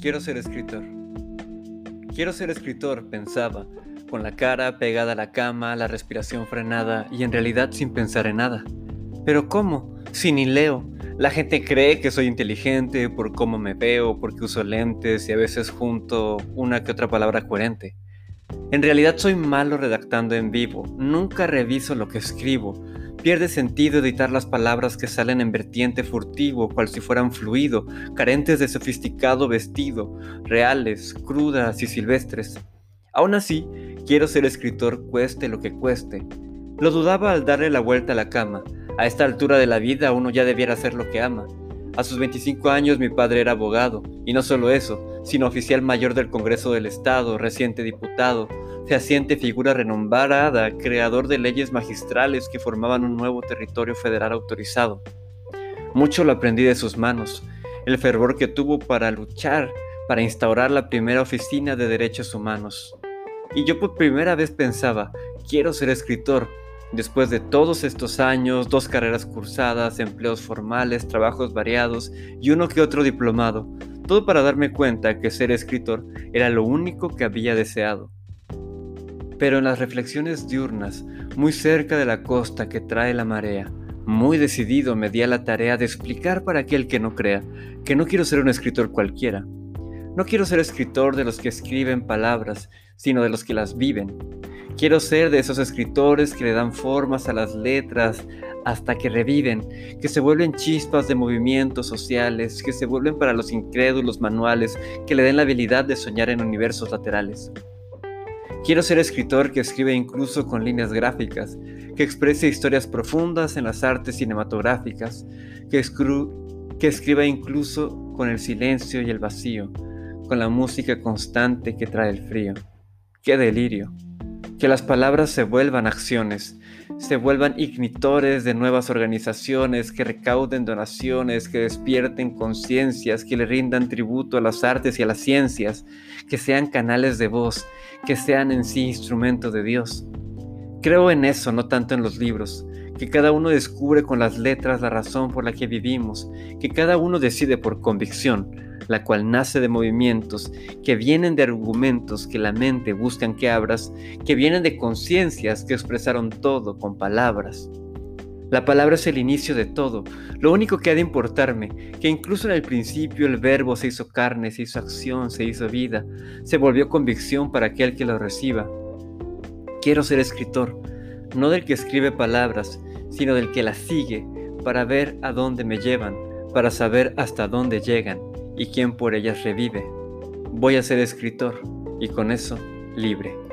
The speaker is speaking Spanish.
Quiero ser escritor. Quiero ser escritor, pensaba, con la cara pegada a la cama, la respiración frenada y en realidad sin pensar en nada. Pero ¿cómo? Si ni leo. La gente cree que soy inteligente por cómo me veo, porque uso lentes y a veces junto una que otra palabra coherente. En realidad soy malo redactando en vivo, nunca reviso lo que escribo, Pierde sentido editar las palabras que salen en vertiente furtivo, cual si fueran fluido, carentes de sofisticado vestido, reales, crudas y silvestres. Aún así, quiero ser escritor cueste lo que cueste. Lo dudaba al darle la vuelta a la cama. A esta altura de la vida uno ya debiera hacer lo que ama. A sus 25 años mi padre era abogado, y no solo eso, sino oficial mayor del Congreso del Estado, reciente diputado, fehaciente figura renombrada, creador de leyes magistrales que formaban un nuevo territorio federal autorizado. Mucho lo aprendí de sus manos, el fervor que tuvo para luchar para instaurar la primera oficina de derechos humanos. Y yo por primera vez pensaba, quiero ser escritor. Después de todos estos años, dos carreras cursadas, empleos formales, trabajos variados y uno que otro diplomado, todo para darme cuenta que ser escritor era lo único que había deseado. Pero en las reflexiones diurnas, muy cerca de la costa que trae la marea, muy decidido me di a la tarea de explicar para aquel que no crea que no quiero ser un escritor cualquiera. No quiero ser escritor de los que escriben palabras, sino de los que las viven. Quiero ser de esos escritores que le dan formas a las letras hasta que reviven, que se vuelven chispas de movimientos sociales, que se vuelven para los incrédulos manuales, que le den la habilidad de soñar en universos laterales. Quiero ser escritor que escribe incluso con líneas gráficas, que exprese historias profundas en las artes cinematográficas, que, escriba incluso con el silencio y el vacío, con la música constante que trae el frío. ¡Qué delirio! Que las palabras se vuelvan acciones, se vuelvan ignitores de nuevas organizaciones, que recauden donaciones, que despierten conciencias, que le rindan tributo a las artes y a las ciencias, que sean canales de voz, que sean en sí instrumentos de Dios. Creo en eso, no tanto en los libros, que cada uno descubre con las letras la razón por la que vivimos, que cada uno decide por convicción, la cual nace de movimientos que vienen de argumentos que la mente buscan que abras, que vienen de conciencias que expresaron todo con palabras. La palabra es el inicio de todo, lo único que ha de importarme, que incluso en el principio el verbo se hizo carne, se hizo acción, se hizo vida, se volvió convicción para aquel que lo reciba. Quiero ser escritor, no del que escribe palabras, sino del que las sigue, para ver a dónde me llevan, para saber hasta dónde llegan y quién por ellas revive. Voy a ser escritor y con eso libre.